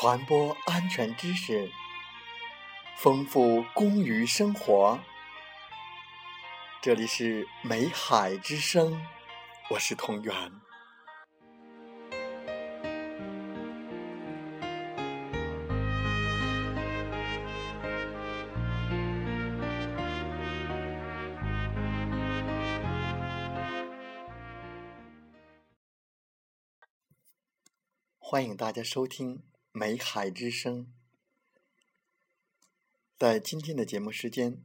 传播安全知识，丰富工于生活。这里是美海之声，我是同源。欢迎大家收听《美海之声》。在今天的节目时间，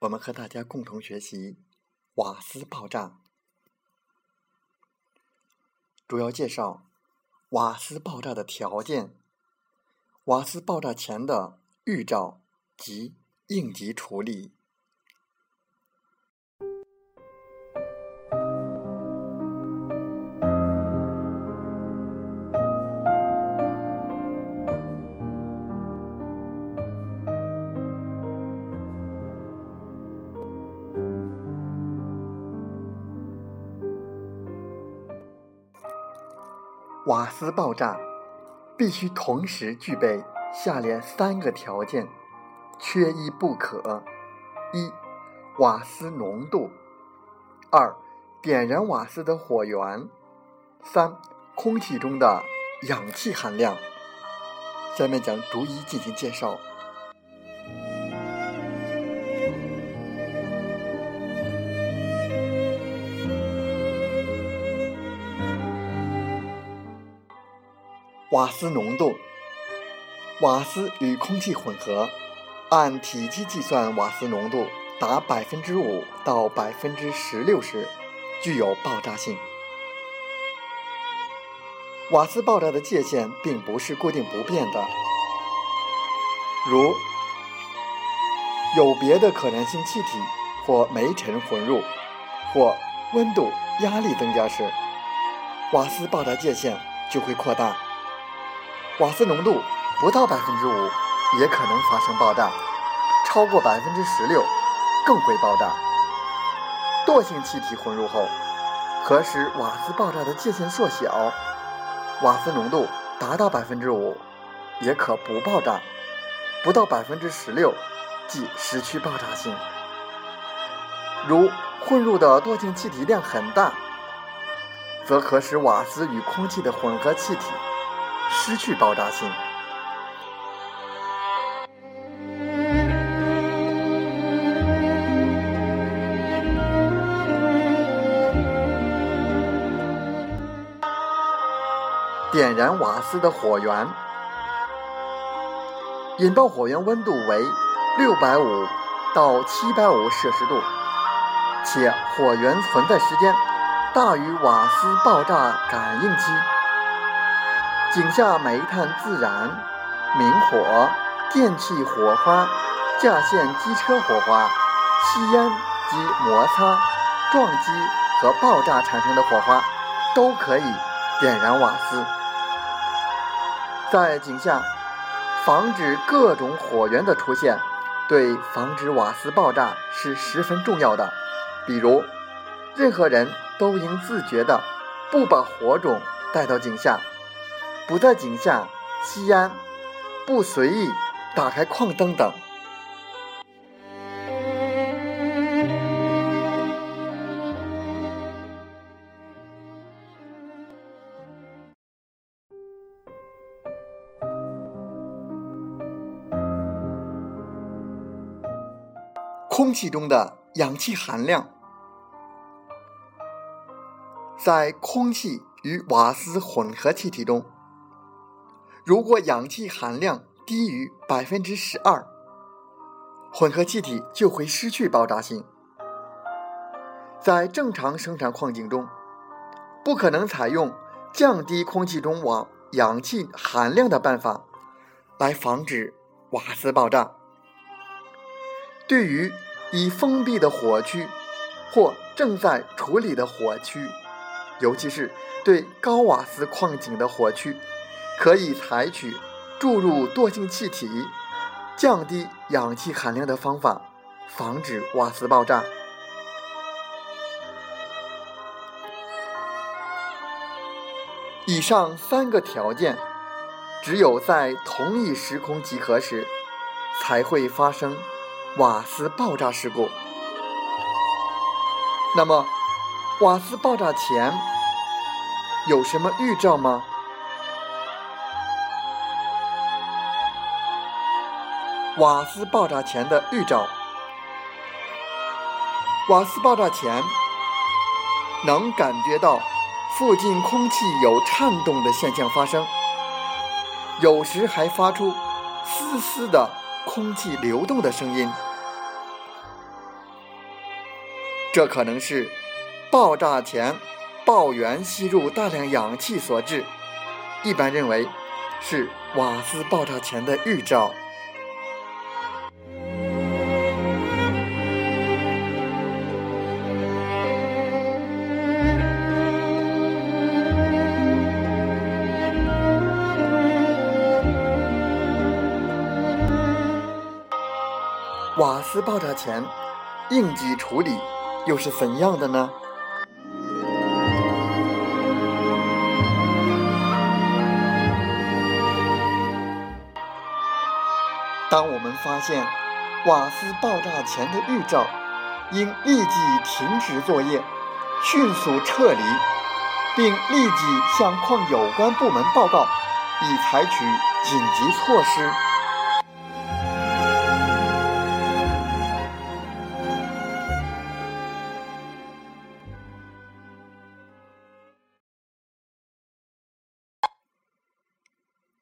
我们和大家共同学习瓦斯爆炸，主要介绍瓦斯爆炸的条件、瓦斯爆炸前的预兆及应急处理。瓦斯爆炸必须同时具备下列三个条件，缺一不可：一、瓦斯浓度；二、点燃瓦斯的火源；三、空气中的氧气含量。下面将逐一进行介绍。瓦斯浓度，瓦斯与空气混合，按体积计算，瓦斯浓度达百分之五到百分之十六时，具有爆炸性。瓦斯爆炸的界限并不是固定不变的，如有别的可燃性气体或煤尘混入，或温度、压力增加时，瓦斯爆炸界限就会扩大。瓦斯浓度不到百分之五也可能发生爆炸，超过百分之十六更会爆炸。惰性气体混入后，可使瓦斯爆炸的界限缩小。瓦斯浓度达到百分之五也可不爆炸，不到百分之十六即失去爆炸性。如混入的惰性气体量很大，则可使瓦斯与空气的混合气体。失去爆炸性。点燃瓦斯的火源，引爆火源温度为六百五到七百五摄氏度，且火源存在时间大于瓦斯爆炸感应期。井下煤炭自燃、明火、电气火花、架线机车火花、吸烟及摩擦、撞击和爆炸产生的火花，都可以点燃瓦斯。在井下，防止各种火源的出现，对防止瓦斯爆炸是十分重要的。比如，任何人都应自觉地不把火种带到井下。不在井下吸烟，不随意打开矿灯等。空气中的氧气含量，在空气与瓦斯混合气体中。如果氧气含量低于百分之十二，混合气体就会失去爆炸性。在正常生产矿井中，不可能采用降低空气中瓦氧气含量的办法来防止瓦斯爆炸。对于已封闭的火区或正在处理的火区，尤其是对高瓦斯矿井的火区。可以采取注入惰性气体、降低氧气含量的方法，防止瓦斯爆炸。以上三个条件只有在同一时空集合时，才会发生瓦斯爆炸事故。那么，瓦斯爆炸前有什么预兆吗？瓦斯爆炸前的预兆：瓦斯爆炸前能感觉到附近空气有颤动的现象发生，有时还发出丝丝的空气流动的声音。这可能是爆炸前爆源吸入大量氧气所致，一般认为是瓦斯爆炸前的预兆。瓦斯爆炸前应急处理。又是怎样的呢？当我们发现瓦斯爆炸前的预兆，应立即停止作业，迅速撤离，并立即向矿有关部门报告，以采取紧急措施。